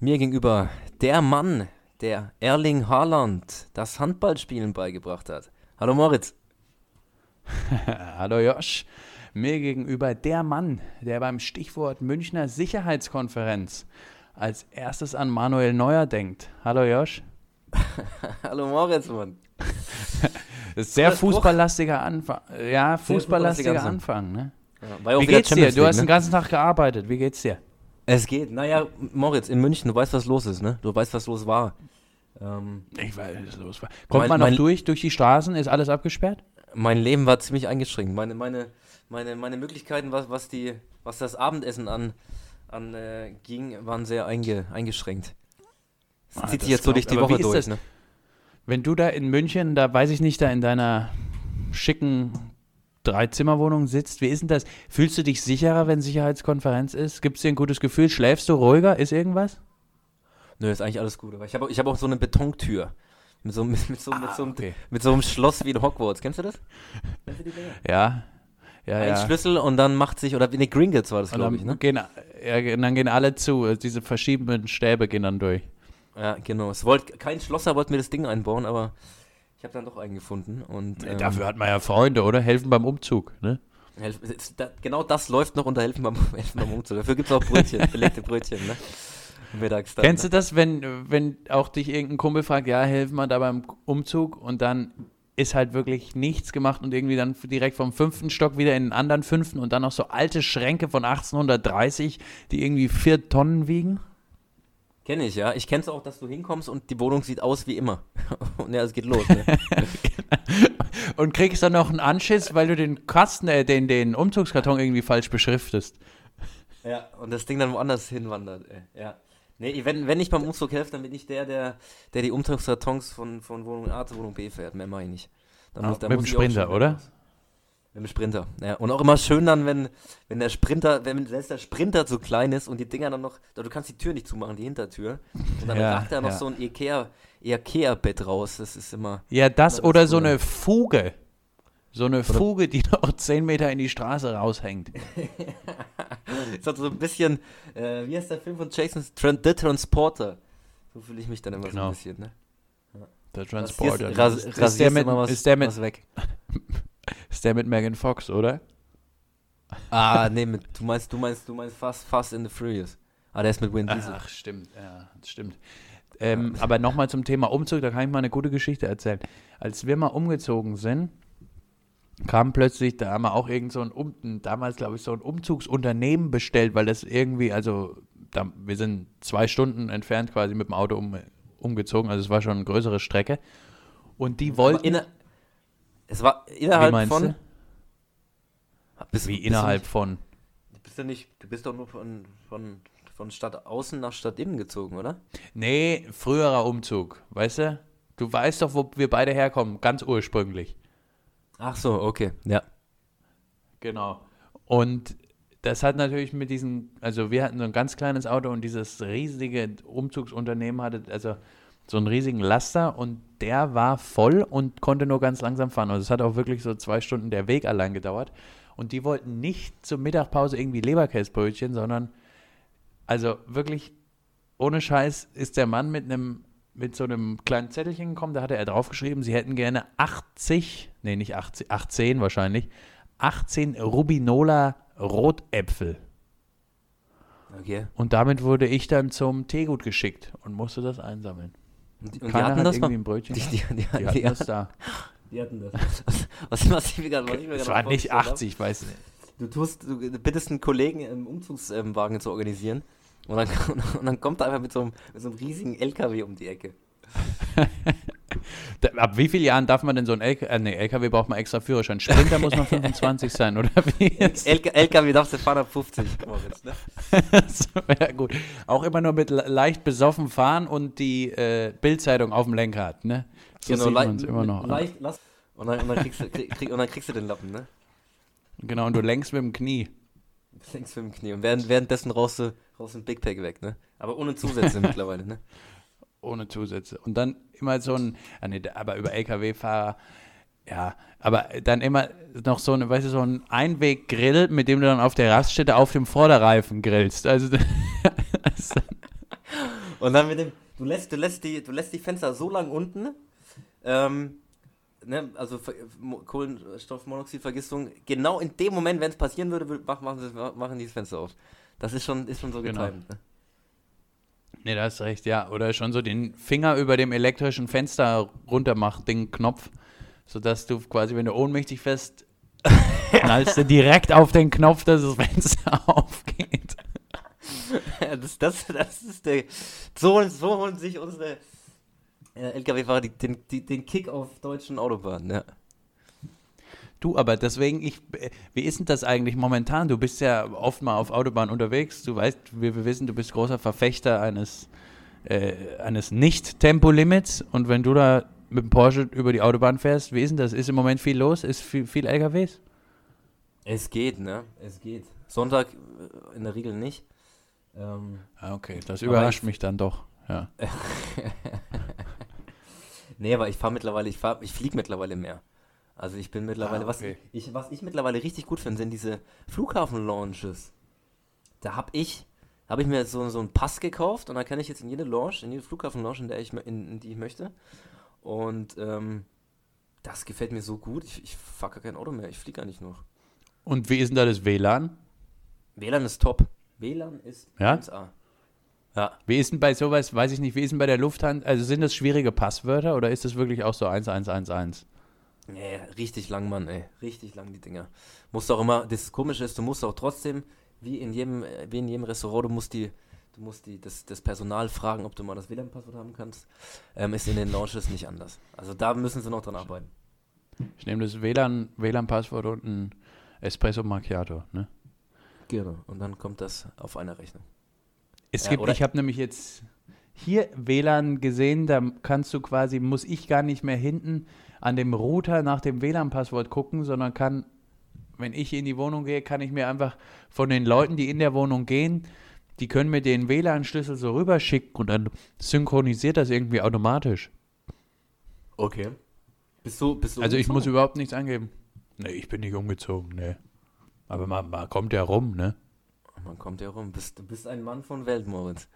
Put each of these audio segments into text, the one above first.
Mir gegenüber der Mann, der Erling Haaland das Handballspielen beigebracht hat. Hallo Moritz. Hallo Josh. Mir gegenüber der Mann, der beim Stichwort Münchner Sicherheitskonferenz als erstes an Manuel Neuer denkt. Hallo Josh. Hallo Moritz, Mann. Das ist sehr fußballlastiger Anfang. Ja, fußballlastiger Anfang, ne? Ja, Wie geht's dir? Du hast ne? den ganzen Tag gearbeitet. Wie geht's dir? Es geht. Naja, Moritz, in München, du weißt, was los ist, ne? Du weißt, was los war. Ähm, ich weiß, was los war. Kommt mein, man noch mein, durch, durch die Straßen? Ist alles abgesperrt? Mein Leben war ziemlich eingeschränkt. Meine, meine, meine, meine Möglichkeiten, was, was, die, was das Abendessen an, an äh, ging, waren sehr einge, eingeschränkt. Das ah, zieht sich jetzt so durch die Woche durch, ne? Wenn du da in München, da weiß ich nicht, da in deiner schicken Dreizimmerwohnung sitzt, wie ist denn das? Fühlst du dich sicherer, wenn Sicherheitskonferenz ist? Gibt es dir ein gutes Gefühl? Schläfst du ruhiger? Ist irgendwas? Nö, ist eigentlich alles gut. Aber ich habe ich hab auch so eine Betontür. Mit so, mit, mit, so, ah, mit, so, okay. mit so einem Schloss wie in Hogwarts. Kennst du das? Kennst du die Ja. Ja, Ein ja. Schlüssel und dann macht sich, oder in die Gringotts war das, glaube ich, ne? Gehen, ja, dann gehen alle zu. Diese verschiedenen Stäbe gehen dann durch. Ja, genau. Es wollt, kein Schlosser wollte mir das Ding einbauen, aber ich habe dann doch einen gefunden. Und, nee, ähm, dafür hat man ja Freunde, oder? Helfen beim Umzug, ne? genau das läuft noch unter Helfen beim, Helfen beim Umzug. Dafür gibt es auch Brötchen, belegte Brötchen, ne? Mittags dann, Kennst ne? du das, wenn, wenn auch dich irgendein Kumpel fragt, ja, helfen wir da beim Umzug und dann ist halt wirklich nichts gemacht und irgendwie dann direkt vom fünften Stock wieder in den anderen fünften und dann noch so alte Schränke von 1830, die irgendwie vier Tonnen wiegen? Kenne ich, ja. Ich kenne es auch, dass du hinkommst und die Wohnung sieht aus wie immer. und ja, es geht los. Ne? und kriegst dann noch einen Anschiss, weil du den Kasten, äh, den, den Umzugskarton irgendwie falsch beschriftest. Ja, und das Ding dann woanders hinwandert. Ey. Ja. Nee, wenn, wenn ich beim Umzug helfe, dann bin ich der, der, der die Umzugskartons von, von Wohnung A zu Wohnung B fährt. Mehr mache ich nicht. Dann muss, dann mit dem Sprinter, oder? Raus. Mit dem Sprinter. Ja, und auch immer schön dann, wenn, wenn der Sprinter, wenn selbst der Sprinter zu klein ist und die Dinger dann noch, du kannst die Tür nicht zumachen, die Hintertür. Und dann ja, ragt da noch ja. so ein Ikea, Ikea-Bett raus. Das ist immer. Ja, das oder das so eine Fuge. So eine Fuge, die noch 10 Meter in die Straße raushängt. ist halt so ein bisschen, äh, wie heißt der Film von Jason? The Transporter. So fühle ich mich dann immer genau. so ein genau. bisschen, ne? Der Transporter. Ras ist, ist, der mit, was, ist der mit, weg. Ist der mit Megan Fox, oder? Ah, nee, mit, du meinst, du meinst, du meinst Fast, Fast in the Furious. Ah, der ist mit Vin Diesel. Ach, stimmt, ja, stimmt. Ähm, aber nochmal zum Thema Umzug, da kann ich mal eine gute Geschichte erzählen. Als wir mal umgezogen sind, kam plötzlich, da haben wir auch irgend so ein, um, damals glaube ich, so ein Umzugsunternehmen bestellt, weil das irgendwie, also da, wir sind zwei Stunden entfernt quasi mit dem Auto um, umgezogen, also es war schon eine größere Strecke. Und die wollten. Es war innerhalb von. Du? Bist, Wie innerhalb nicht, von? Du bist ja nicht, du bist doch nur von, von, von Stadt außen nach Stadt innen gezogen, oder? Nee, früherer Umzug, weißt du? Du weißt doch, wo wir beide herkommen, ganz ursprünglich. Ach so, okay, ja. Genau. Und das hat natürlich mit diesen, also wir hatten so ein ganz kleines Auto und dieses riesige Umzugsunternehmen hatte, also so einen riesigen Laster und der war voll und konnte nur ganz langsam fahren. Also es hat auch wirklich so zwei Stunden der Weg allein gedauert. Und die wollten nicht zur Mittagpause irgendwie Leberkäsebrötchen, sondern also wirklich ohne Scheiß ist der Mann mit einem mit so einem kleinen Zettelchen gekommen, da hatte er draufgeschrieben, sie hätten gerne 80, nee, nicht 80, 18 wahrscheinlich, 18 Rubinola Rotäpfel. Okay. Und damit wurde ich dann zum Teegut geschickt und musste das einsammeln. Und die, und die hatten das irgendwie ein Brötchen. Die, die, die, die hatten das da. Die hatten das. Was, was, ich mir gerade Es war nicht 80, ich weiß nicht. Du tust, du bittest einen Kollegen im Umzugswagen zu organisieren und dann, und dann kommt er einfach mit so, einem, mit so einem riesigen LKW um die Ecke. Ab wie vielen Jahren darf man denn so ein LKW, äh, nee, LKW braucht man extra Führerschein. Sprinter muss man 25 sein, oder wie? LK, LKW darfst du fahren ab 50, Moritz, ne? so, ja, gut. Auch immer nur mit leicht besoffen fahren und die äh, Bildzeitung auf dem Lenkrad, ne? So genau, leicht, immer noch. Leicht, lass, und, dann, und, dann kriegst du, krieg, und dann kriegst du den Lappen, ne? Genau, und du lenkst mit dem Knie. Lenkst mit dem Knie. Und während, währenddessen raus raus ein Big Pack weg, ne? Aber ohne Zusätze mittlerweile, ne? Ohne Zusätze. Und dann immer so ein, ah aber über LKW-Fahrer, ja, aber dann immer noch so ein, weißt du, so ein Einweggrill, mit dem du dann auf der Raststätte auf dem Vorderreifen grillst. Also, Und dann mit dem, du lässt, du lässt, die, du lässt die Fenster so lang unten, ähm, ne, also Kohlenstoffmonoxidvergiftung, genau in dem Moment, wenn es passieren würde, machen, machen die das Fenster auf. Das ist schon, ist schon so genau. getimt. Ne? Nee, da hast recht, ja. Oder schon so den Finger über dem elektrischen Fenster runter macht, den Knopf, sodass du quasi, wenn du ohnmächtig fest knallst du direkt auf den Knopf, dass das Fenster aufgeht. das, das, das ist der. So, so holen sich unsere äh, LKW-Fahrer den, den Kick auf deutschen Autobahnen, ja. Du, aber deswegen, ich, wie ist denn das eigentlich momentan? Du bist ja oft mal auf Autobahn unterwegs. Du weißt, wir, wir wissen, du bist großer Verfechter eines, äh, eines Nicht-Tempolimits. Und wenn du da mit dem Porsche über die Autobahn fährst, wie ist denn das? Ist im Moment viel los? Ist viel, viel LKWs? Es geht, ne? Es geht. Sonntag äh, in der Regel nicht. Ähm, ah, okay, das überrascht mich dann doch, ja. nee, aber ich fahre mittlerweile, ich, fahr, ich fliege mittlerweile mehr. Also ich bin mittlerweile, ah, okay. was, ich, was ich mittlerweile richtig gut finde, sind diese Flughafen-Launches. Da habe ich, habe ich mir so, so einen Pass gekauft und da kann ich jetzt in jede Launch, in jede Flughafen-Launch, in, in, in die ich möchte. Und ähm, das gefällt mir so gut. Ich, ich fahre gar kein Auto mehr, ich fliege eigentlich noch. Und wie ist denn da das WLAN? WLAN ist top. WLAN ist ja? 1A. Ja. Wie ist denn bei sowas, weiß ich nicht, wie ist denn bei der Lufthansa, also sind das schwierige Passwörter oder ist das wirklich auch so 1111? Nee, richtig lang, Mann, ey. Richtig lang, die Dinger. Musst auch immer, das Komische ist, du musst auch trotzdem, wie in jedem, wie in jedem Restaurant, du musst die, du musst die, das, das Personal fragen, ob du mal das WLAN-Passwort haben kannst. Ähm, ist in den Launches nicht anders. Also da müssen sie noch dran arbeiten. Ich nehme das WLAN, WLAN-Passwort und ein Espresso Macchiato, ne? Genau, und dann kommt das auf einer Rechnung. Es gibt, ich habe nämlich jetzt hier WLAN gesehen, da kannst du quasi, muss ich gar nicht mehr hinten an dem Router nach dem WLAN-Passwort gucken, sondern kann, wenn ich in die Wohnung gehe, kann ich mir einfach von den Leuten, die in der Wohnung gehen, die können mir den WLAN-Schlüssel so rüberschicken und dann synchronisiert das irgendwie automatisch. Okay. Bist du, bist du also ich muss überhaupt nichts angeben. Nee, ich bin nicht umgezogen, nee. Aber man, man kommt ja rum, ne? Man kommt ja rum. Bist, du bist ein Mann von Welt, Moritz.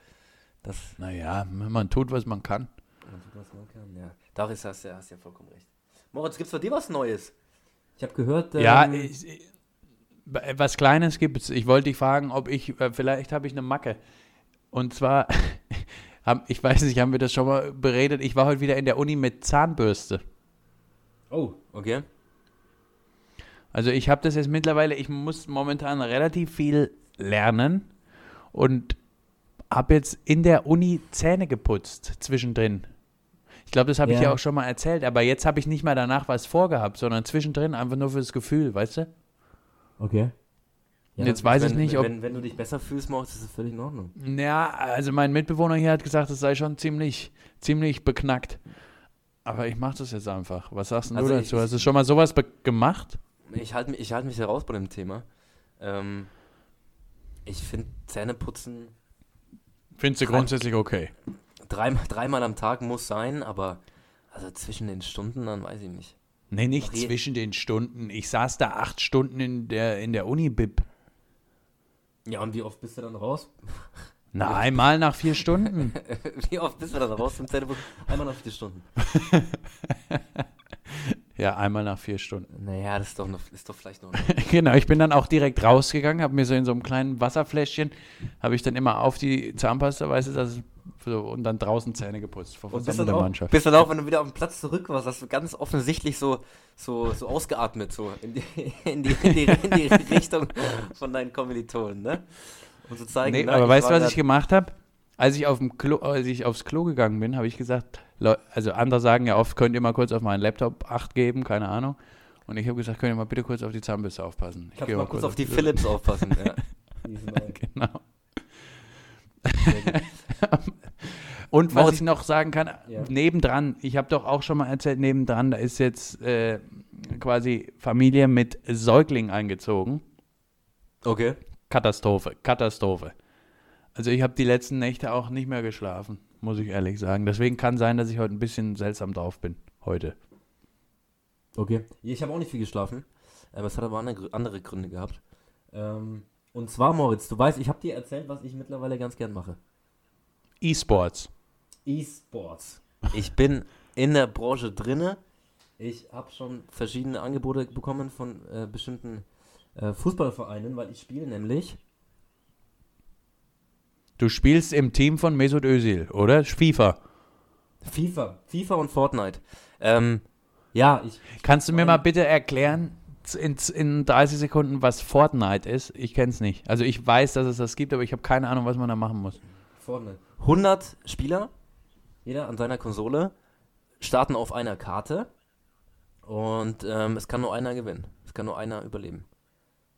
Das naja, man tut, was man kann. Man tut, was man kann, ja. Doch, hast du ja, hast ja vollkommen recht. Moritz, gibt's bei dir was Neues? Ich habe gehört. Ähm, ja, ich, was Kleines gibt's. Ich wollte dich fragen, ob ich, äh, vielleicht habe ich eine Macke. Und zwar, ich weiß nicht, haben wir das schon mal beredet? Ich war heute wieder in der Uni mit Zahnbürste. Oh, okay. Also ich habe das jetzt mittlerweile, ich muss momentan relativ viel lernen und habe jetzt in der Uni Zähne geputzt zwischendrin. Ich glaube, das habe ja. ich ja auch schon mal erzählt, aber jetzt habe ich nicht mal danach was vorgehabt, sondern zwischendrin einfach nur fürs Gefühl, weißt du? Okay. Ja, jetzt weiß wenn, ich nicht, ob. Wenn, wenn, du dich besser fühlst, Maus, ist es völlig in Ordnung. Ja, also mein Mitbewohner hier hat gesagt, es sei schon ziemlich, ziemlich beknackt. Aber ich mache das jetzt einfach. Was sagst also du dazu? Ich, Hast du schon mal sowas gemacht? Ich halte ich halt mich heraus bei dem Thema. Ähm, ich finde Zähneputzen. Findest du grundsätzlich okay? Dreimal, dreimal am Tag muss sein, aber also zwischen den Stunden, dann weiß ich nicht. Nee, nicht Ach, zwischen den Stunden. Ich saß da acht Stunden in der, in der Uni-Bib. Ja, und wie oft bist du dann raus? Na, einmal nach vier Stunden. wie oft bist du dann raus zum Zähneputzen? Einmal nach vier Stunden. Ja, einmal nach vier Stunden. Naja, das ist doch, noch, ist doch vielleicht noch. genau, ich bin dann auch direkt rausgegangen, habe mir so in so einem kleinen Wasserfläschchen, habe ich dann immer auf die Zahnpasta, weißt du, das so, und dann draußen Zähne geputzt vor auch, Mannschaft. bist dann auch, wenn du wieder auf den Platz zurück warst, hast du ganz offensichtlich so, so, so ausgeatmet, so in die, in die, in die, in die Richtung von deinen Kommilitonen, ne? Um zu zeigen, nee, na, aber weißt du, was ich gemacht habe? Als ich, auf dem Klo, als ich aufs Klo gegangen bin, habe ich gesagt, also andere sagen ja oft, könnt ihr mal kurz auf meinen Laptop Acht geben, keine Ahnung. Und ich habe gesagt, könnt ihr mal bitte kurz auf die Zahnbürste aufpassen. Ich Kannst mal kurz auf die Philips aufpassen, ja. genau. Und was ich noch sagen kann, ja. nebendran, ich habe doch auch schon mal erzählt, nebendran, da ist jetzt äh, quasi Familie mit Säugling eingezogen. Okay. Katastrophe, Katastrophe. Also ich habe die letzten Nächte auch nicht mehr geschlafen muss ich ehrlich sagen. Deswegen kann sein, dass ich heute ein bisschen seltsam drauf bin. Heute. Okay. Ich habe auch nicht viel geschlafen. Aber es hat aber andere Gründe gehabt. Ähm, und zwar, Moritz, du weißt, ich habe dir erzählt, was ich mittlerweile ganz gern mache. E-Sports. E-Sports. Ich bin in der Branche drinne. Ich habe schon verschiedene Angebote bekommen von äh, bestimmten äh, Fußballvereinen, weil ich spiele nämlich. Du spielst im Team von Mesut Özil, oder? FIFA. FIFA. FIFA und Fortnite. Ähm, ja, ich. Kannst du mir mal bitte erklären, in, in 30 Sekunden, was Fortnite ist? Ich kenne es nicht. Also ich weiß, dass es das gibt, aber ich habe keine Ahnung, was man da machen muss. Fortnite. 100 Spieler, jeder an seiner Konsole, starten auf einer Karte und ähm, es kann nur einer gewinnen. Es kann nur einer überleben.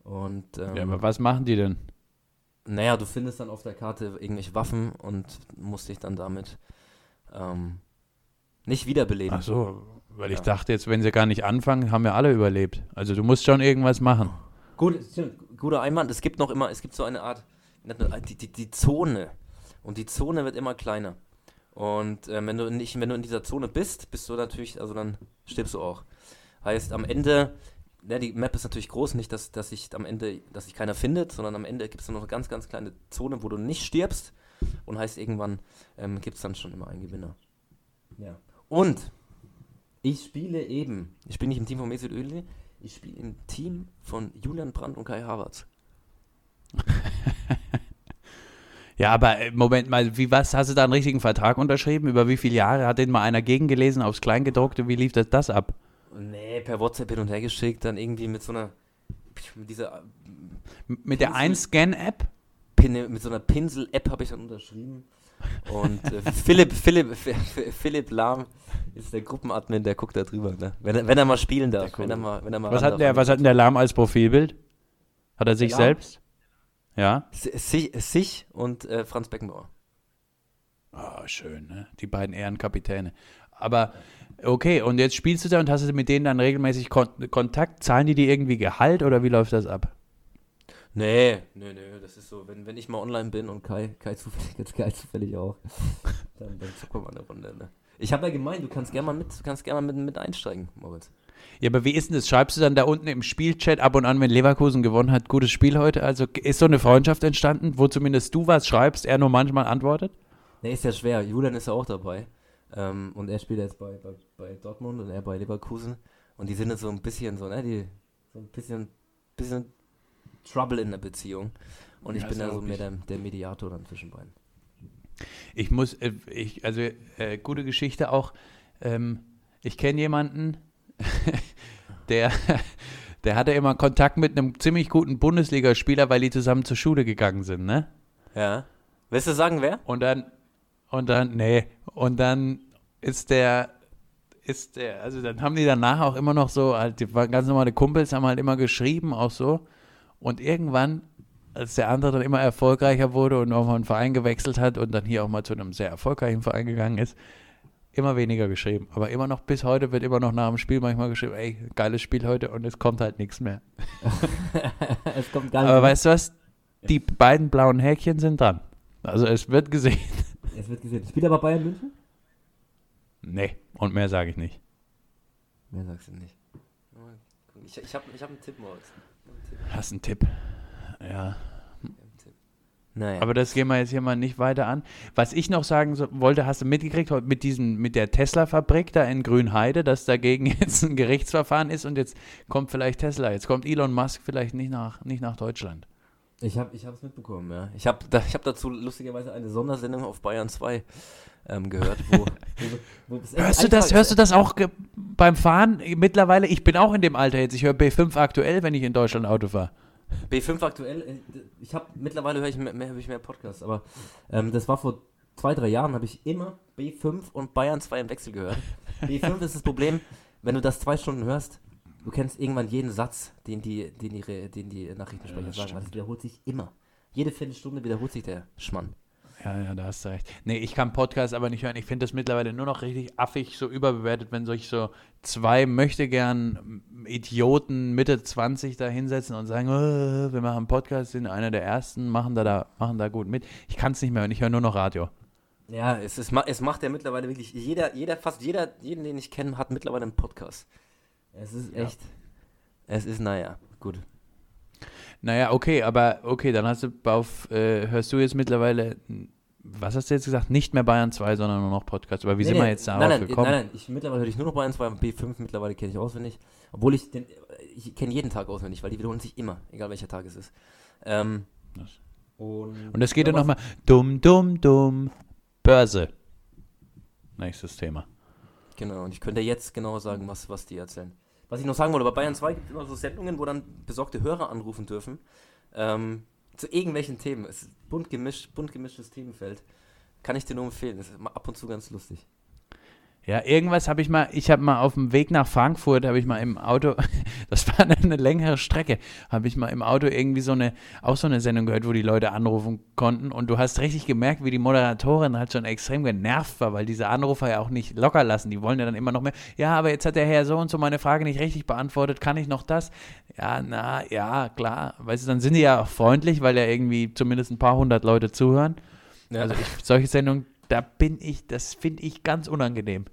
Und, ähm, ja, aber was machen die denn? Naja, du findest dann auf der Karte irgendwelche Waffen und musst dich dann damit ähm, nicht wiederbeleben. Ach so, weil ja. ich dachte jetzt, wenn sie gar nicht anfangen, haben wir alle überlebt. Also du musst schon irgendwas machen. Gut, guter Einwand. Es gibt noch immer, es gibt so eine Art, die, die, die Zone. Und die Zone wird immer kleiner. Und äh, wenn du nicht, wenn du in dieser Zone bist, bist du natürlich, also dann stirbst du auch. Heißt, am Ende, ja, die Map ist natürlich groß, nicht, dass, dass sich am Ende, dass sich keiner findet, sondern am Ende gibt es noch eine ganz, ganz kleine Zone, wo du nicht stirbst. Und heißt, irgendwann ähm, gibt es dann schon immer einen Gewinner. Ja. Und ich spiele eben, ich spiele nicht im Team von Mesut Özil, ich spiele im Team von Julian Brandt und Kai Havertz. ja, aber äh, Moment mal, wie was? Hast du da einen richtigen Vertrag unterschrieben? Über wie viele Jahre? Hat den mal einer gegengelesen aufs Kleingedruckte? Wie lief das, das ab? Nee, per WhatsApp hin und her geschickt, dann irgendwie mit so einer. Mit dieser. Mit der 1-Scan-App? Mit so einer Pinsel-App habe ich dann unterschrieben. Und äh, Philipp, Philipp, Philipp Lahm ist der Gruppenadmin, der guckt da drüber, ne? wenn, er, wenn er mal spielen darf. Wenn er mal, wenn er mal was, hat der, was hat denn der Lahm als Profilbild? Hat er sich selbst? Ja. Sich, sich und äh, Franz Beckenbauer. Oh, schön, ne? Die beiden Ehrenkapitäne. Aber okay, und jetzt spielst du da und hast du mit denen dann regelmäßig Kon Kontakt? Zahlen die dir irgendwie Gehalt oder wie läuft das ab? Nee, nee, nee, das ist so, wenn, wenn ich mal online bin und Kai, Kai zufällig, jetzt Kai zufällig auch, dann, dann zocken wir eine Runde, ne? Ich habe ja gemeint, du kannst gerne mal mit, kannst gerne mal mit, mit einsteigen, Moritz. Ja, aber wie ist denn das? Schreibst du dann da unten im Spielchat ab und an, wenn Leverkusen gewonnen hat, gutes Spiel heute? Also ist so eine Freundschaft entstanden, wo zumindest du was schreibst, er nur manchmal antwortet? Nee, ist ja schwer. Julian ist ja auch dabei. Ähm, und er spielt jetzt bei, bei, bei Dortmund und er bei Leverkusen. Und die sind jetzt so ein bisschen so, ne, die so ein bisschen, bisschen Trouble in der Beziehung. Und ich ja, bin da so mehr der, der, Mediator dann zwischen beiden. Ich muss, äh, ich, also äh, gute Geschichte auch. Ähm, ich kenne jemanden, der, der hatte immer Kontakt mit einem ziemlich guten Bundesligaspieler, weil die zusammen zur Schule gegangen sind, ne? Ja. Willst du sagen, wer? Und dann, und dann, nee, und dann ist der, ist der, also dann haben die danach auch immer noch so, halt, die waren ganz normale Kumpels, haben halt immer geschrieben, auch so. Und irgendwann, als der andere dann immer erfolgreicher wurde und auch mal einen Verein gewechselt hat und dann hier auch mal zu einem sehr erfolgreichen Verein gegangen ist, immer weniger geschrieben. Aber immer noch, bis heute wird immer noch nach dem Spiel manchmal geschrieben, ey, geiles Spiel heute und es kommt halt nichts mehr. es kommt gar nicht Aber mehr. weißt du was? Die beiden blauen Häkchen sind dran. Also es wird gesehen. Es wird gesehen. Spielt aber Bayern München? Nee, und mehr sage ich nicht. Mehr sagst du nicht. Ich, ich habe ich hab einen Tipp, Moritz. Hast einen Tipp? Ja. Naja. Aber das gehen wir jetzt hier mal nicht weiter an. Was ich noch sagen so, wollte, hast du mitgekriegt mit diesem, mit der Tesla-Fabrik da in Grünheide, dass dagegen jetzt ein Gerichtsverfahren ist und jetzt kommt vielleicht Tesla, jetzt kommt Elon Musk vielleicht nicht nach, nicht nach Deutschland. Ich habe es mitbekommen, ja. Ich habe da, hab dazu lustigerweise eine Sondersendung auf Bayern 2 ähm, gehört. Wo, wo, wo hörst, du das, hörst du das auch beim Fahren mittlerweile? Ich bin auch in dem Alter jetzt. Ich höre B5 aktuell, wenn ich in Deutschland Auto fahre. B5 aktuell, äh, ich habe mittlerweile höre ich mehr, mehr, ich mehr Podcasts, aber ähm, das war vor zwei, drei Jahren, habe ich immer B5 und Bayern 2 im Wechsel gehört. B5 ist das Problem, wenn du das zwei Stunden hörst, du kennst irgendwann jeden Satz, den die, den die, den die Nachrichtensprecher ja, sagen. Also es wiederholt sich immer. Jede Viertelstunde wiederholt sich der Schmann. Ja, ja, da hast du recht. Nee, ich kann Podcasts aber nicht hören. Ich finde das mittlerweile nur noch richtig affig, so überbewertet, wenn solch so zwei möchte gern Idioten Mitte 20 da hinsetzen und sagen, oh, wir machen Podcast, sind einer der ersten, machen da, da, machen da gut mit. Ich kann es nicht mehr hören, ich höre nur noch Radio. Ja, es, ist, es macht ja mittlerweile wirklich, jeder, jeder, fast jeder, jeden, den ich kenne, hat mittlerweile einen Podcast. Es ist echt, ja. es ist, naja, gut. Naja, okay, aber okay, dann hast du auf, äh, hörst du jetzt mittlerweile was hast du jetzt gesagt? Nicht mehr Bayern 2, sondern nur noch Podcast. Aber wie nee, sind nee, wir jetzt darauf nein, nein, gekommen? Nein, nein, ich, mittlerweile höre ich nur noch Bayern 2 und B5 mittlerweile kenne ich auswendig. Obwohl ich den, ich kenne jeden Tag auswendig, weil die wiederholen sich immer, egal welcher Tag es ist. Ähm, und, und es geht dann nochmal dumm, dumm, dumm, Börse. Nächstes Thema. Genau, und ich könnte jetzt genau sagen, was, was die erzählen. Was ich noch sagen wollte, bei Bayern 2 gibt es immer so Sendungen, wo dann besorgte Hörer anrufen dürfen. Ähm, zu irgendwelchen Themen. Es ist bunt gemischt, bunt gemischtes Themenfeld. Kann ich dir nur empfehlen. Das ist ab und zu ganz lustig. Ja, irgendwas habe ich mal, ich habe mal auf dem Weg nach Frankfurt, habe ich mal im Auto, das war eine längere Strecke, habe ich mal im Auto irgendwie so eine, auch so eine Sendung gehört, wo die Leute anrufen konnten und du hast richtig gemerkt, wie die Moderatorin halt schon extrem genervt war, weil diese Anrufer ja auch nicht locker lassen, die wollen ja dann immer noch mehr, ja, aber jetzt hat der Herr so und so meine Frage nicht richtig beantwortet, kann ich noch das? Ja, na, ja, klar, weißt du, dann sind die ja auch freundlich, weil ja irgendwie zumindest ein paar hundert Leute zuhören. Ja. Also ich, solche Sendungen da bin ich, das finde ich ganz unangenehm.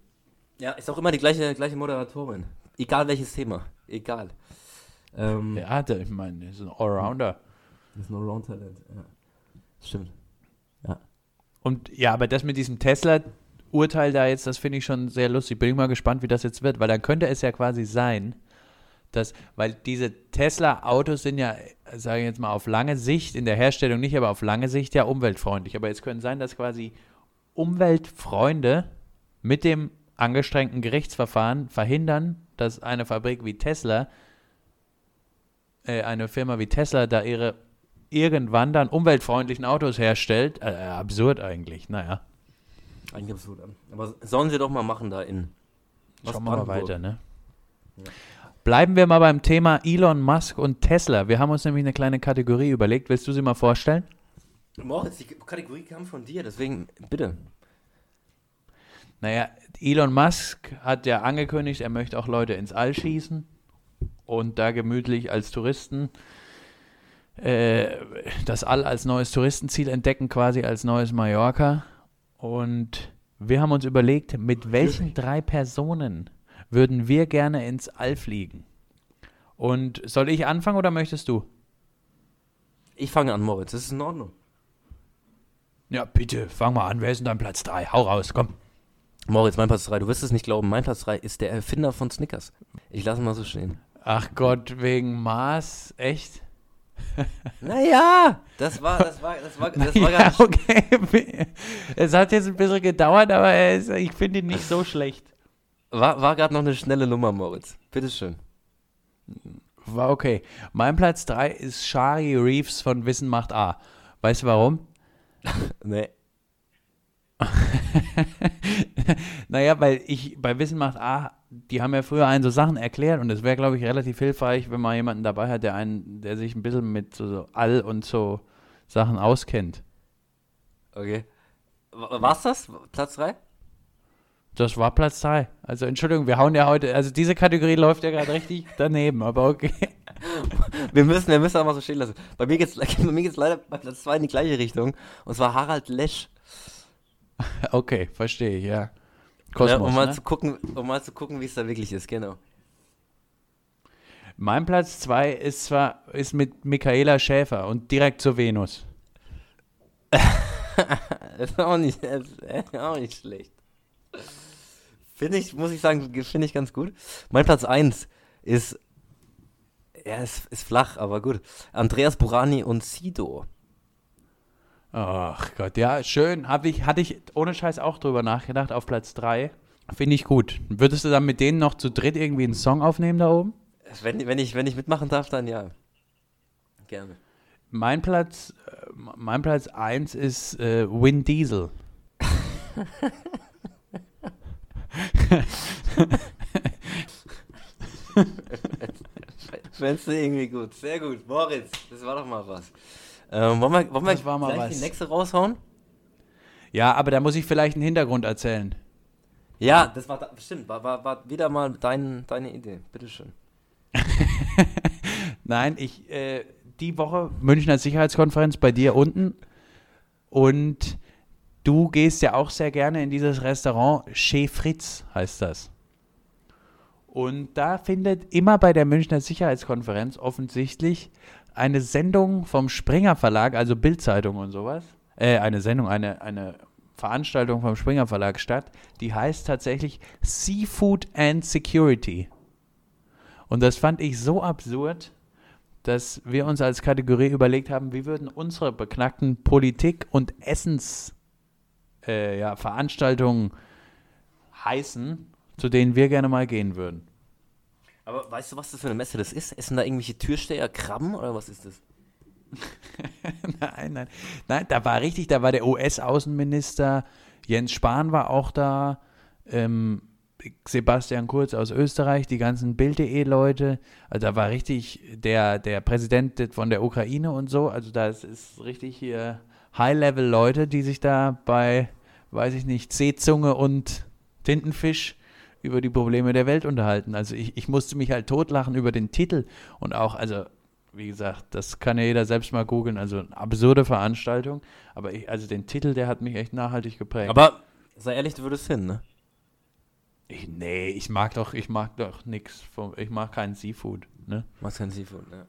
Ja, ist auch immer die gleiche, gleiche Moderatorin. Egal welches Thema. Egal. Ähm, ja, der, ich meine, das ist ein Allrounder. Das ist ein Allround-Talent, ja. Stimmt. Ja. Und ja, aber das mit diesem Tesla-Urteil da jetzt, das finde ich schon sehr lustig. Bin ich mal gespannt, wie das jetzt wird, weil dann könnte es ja quasi sein, dass, weil diese Tesla-Autos sind ja, sage ich jetzt mal, auf lange Sicht, in der Herstellung nicht, aber auf lange Sicht ja umweltfreundlich. Aber es könnte sein, dass quasi Umweltfreunde mit dem angestrengten Gerichtsverfahren verhindern, dass eine Fabrik wie Tesla, äh, eine Firma wie Tesla, da ihre irgendwann dann umweltfreundlichen Autos herstellt. Äh, absurd eigentlich, naja. Eigentlich absurd. Aber sollen sie doch mal machen da in. Schauen wir mal weiter, ne? Ja. Bleiben wir mal beim Thema Elon Musk und Tesla. Wir haben uns nämlich eine kleine Kategorie überlegt. Willst du sie mal vorstellen? Moritz, die Kategorie kam von dir, deswegen bitte. Naja, Elon Musk hat ja angekündigt, er möchte auch Leute ins All schießen und da gemütlich als Touristen äh, das All als neues Touristenziel entdecken, quasi als neues Mallorca. Und wir haben uns überlegt, mit welchen drei Personen würden wir gerne ins All fliegen? Und soll ich anfangen oder möchtest du? Ich fange an, Moritz, das ist in Ordnung. Ja, bitte, fang mal an. Wer ist denn dein Platz 3? Hau raus, komm. Moritz, mein Platz 3, du wirst es nicht glauben, mein Platz 3 ist der Erfinder von Snickers. Ich lasse mal so stehen. Ach Gott, wegen Mars? Echt? Naja, das war, das war, das war, das war ja, okay. Es hat jetzt ein bisschen gedauert, aber ist, ich finde ihn nicht so schlecht. War, war gerade noch eine schnelle Nummer, Moritz. Bitteschön. War okay. Mein Platz 3 ist Shari Reeves von Wissen macht A. Weißt du warum? nee. naja, weil ich bei Wissen macht A, die haben ja früher einen so Sachen erklärt und es wäre, glaube ich, relativ hilfreich, wenn man jemanden dabei hat, der einen, der sich ein bisschen mit so, so All und so Sachen auskennt. Okay. War's das? Platz 3? Das war Platz 3. Also Entschuldigung, wir hauen ja heute, also diese Kategorie läuft ja gerade richtig daneben, aber okay. wir müssen, wir müssen auch mal so stehen lassen. Bei mir geht es leider bei Platz 2 in die gleiche Richtung. Und zwar Harald Lesch. Okay, verstehe ich, ja. Kosmos, ja, um, mal ne? zu gucken, um mal zu gucken, wie es da wirklich ist, genau. Mein Platz 2 ist zwar ist mit Michaela Schäfer und direkt zur Venus. das ist auch nicht, ist auch nicht schlecht. Finde ich, muss ich sagen, finde ich ganz gut. Mein Platz 1 ist, ja, ist, ist flach, aber gut. Andreas Burani und Sido. Ach Gott, ja, schön. Hab ich, hatte ich ohne Scheiß auch drüber nachgedacht, auf Platz 3. Finde ich gut. Würdest du dann mit denen noch zu dritt irgendwie einen Song aufnehmen da oben? Wenn, wenn, ich, wenn ich mitmachen darf, dann ja. Gerne. Mein Platz, äh, mein Platz 1 ist äh, Win Diesel. Fändest du irgendwie gut. Sehr gut. Moritz, das war doch mal was. Ähm, wollen wir, wollen wir gleich was. die nächste raushauen? Ja, aber da muss ich vielleicht einen Hintergrund erzählen. Ja, das war, stimmt, war, war, war wieder mal dein, deine Idee. Bitteschön. Nein, ich, äh, die Woche Münchner Sicherheitskonferenz bei dir unten und Du gehst ja auch sehr gerne in dieses Restaurant Chez Fritz, heißt das. Und da findet immer bei der Münchner Sicherheitskonferenz offensichtlich eine Sendung vom Springer Verlag, also Bildzeitung und sowas, äh, eine Sendung, eine, eine Veranstaltung vom Springer Verlag statt, die heißt tatsächlich Seafood and Security. Und das fand ich so absurd, dass wir uns als Kategorie überlegt haben, wie würden unsere beknackten Politik- und Essensveranstaltungen äh, ja, heißen, zu denen wir gerne mal gehen würden. Aber weißt du, was das für eine Messe das ist? Essen da irgendwelche Türsteher Krabben oder was ist das? nein, nein. Nein, da war richtig, da war der US-Außenminister, Jens Spahn war auch da, ähm, Sebastian Kurz aus Österreich, die ganzen Bild.de-Leute. Also da war richtig der, der Präsident von der Ukraine und so. Also da ist, ist richtig hier High-Level-Leute, die sich da bei, weiß ich nicht, Seezunge und Tintenfisch über die Probleme der Welt unterhalten. Also ich, ich musste mich halt totlachen über den Titel und auch, also wie gesagt, das kann ja jeder selbst mal googeln. Also eine absurde Veranstaltung. Aber ich, also den Titel, der hat mich echt nachhaltig geprägt. Aber sei ehrlich, du würdest hin, ne? Ich, nee, ich mag doch, ich mag doch nichts. Ich mag keinen Seafood, ne? Magst keinen Seafood, ne?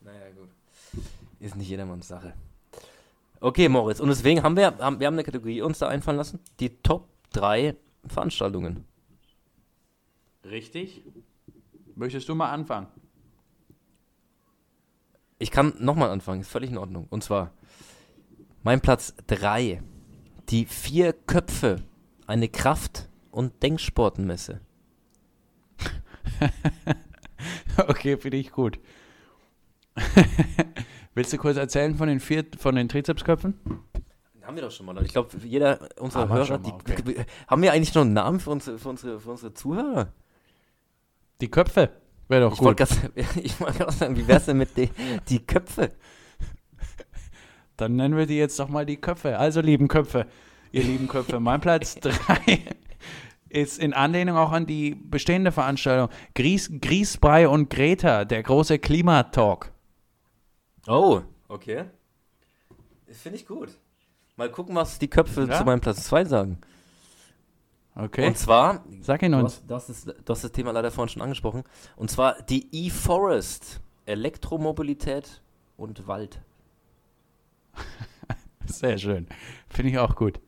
Naja, gut. Ist nicht jedermanns Sache. Okay, Moritz. Und deswegen haben wir, haben, wir haben eine Kategorie uns da einfallen lassen. Die Top 3 Veranstaltungen. Richtig. Möchtest du mal anfangen? Ich kann nochmal anfangen, ist völlig in Ordnung. Und zwar mein Platz 3. Die vier Köpfe. Eine Kraft- und Denksportenmesse. okay, finde ich gut. Willst du kurz erzählen von den vier, von den Trizepsköpfen? Haben wir doch schon mal. Ich glaube, jeder unserer haben Hörer, mal, okay. die, haben wir eigentlich noch einen Namen für unsere, für unsere, für unsere Zuhörer? Die Köpfe. Wäre doch ich gut. Wollt ich wollte gerade sagen, wie wär's denn mit die, die Köpfe? Dann nennen wir die jetzt doch mal die Köpfe. Also, lieben Köpfe, ihr lieben Köpfe, mein Platz 3 ist in Anlehnung auch an die bestehende Veranstaltung Gries, Griesbrei und Greta, der große Klimatalk. Oh, okay. Finde ich gut. Mal gucken, was die Köpfe ja? zu meinem Platz 2 sagen. Okay. Und zwar, sag ihn uns. Du hast, das, du hast das Thema leider vorhin schon angesprochen. Und zwar die E-Forest, Elektromobilität und Wald. Sehr schön. Finde ich auch gut.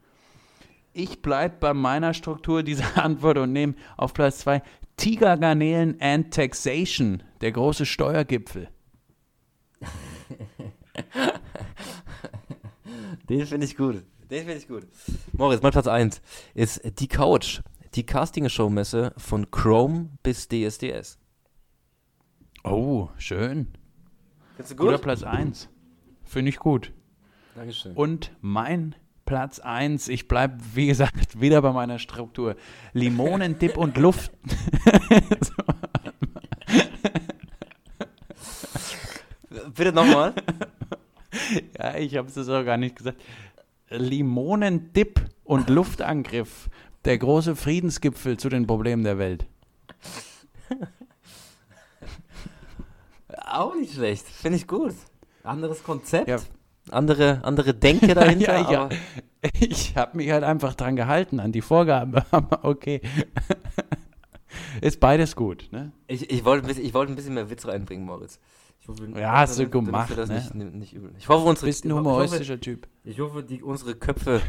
Ich bleibe bei meiner Struktur dieser Antwort und nehme auf Platz 2 Tigergarnelen and Taxation, der große Steuergipfel. Den finde ich gut. Den finde ich gut. Moritz, mein Platz 1 ist die Couch, die Casting-Show-Messe von Chrome bis DSDS. Oh, schön. Findest du gut? Guter Platz 1. Finde ich gut. Dankeschön. Und mein Platz 1, ich bleibe, wie gesagt, wieder bei meiner Struktur. Limonendip und Luft. Bitte nochmal. Ja, ich habe es auch gar nicht gesagt. Limonendip und Luftangriff. Der große Friedensgipfel zu den Problemen der Welt. Auch nicht schlecht. Finde ich gut. Anderes Konzept. Ja. Andere, andere Denke dahinter. ja, ja. Ich habe mich halt einfach dran gehalten, an die Vorgaben. okay. Ist beides gut, ne? Ich, ich wollte ich wollt ein bisschen mehr Witz reinbringen, Moritz. Hoffe, ja, hast du gemacht. Das ne? nicht, nicht übel. Ich hoffe, unsere, bist ein humoristischer ich hoffe, Typ. Ich hoffe, die, unsere Köpfe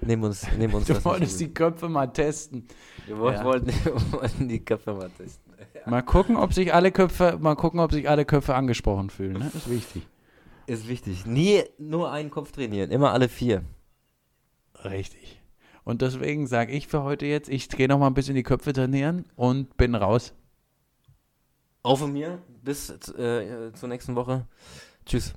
nehmen uns, nehmen uns Du wolltest die Köpfe mal testen. Wir ja. wollten, wollten, die Köpfe mal testen. Ja. Mal gucken, ob sich alle Köpfe, mal gucken, ob sich alle Köpfe angesprochen fühlen. Ne? Ist wichtig. Ist wichtig. Nie nur einen Kopf trainieren, immer alle vier. Richtig. Und deswegen sage ich für heute jetzt, ich gehe noch mal ein bisschen die Köpfe trainieren und bin raus. Auch von mir. Bis äh, zur nächsten Woche. Tschüss.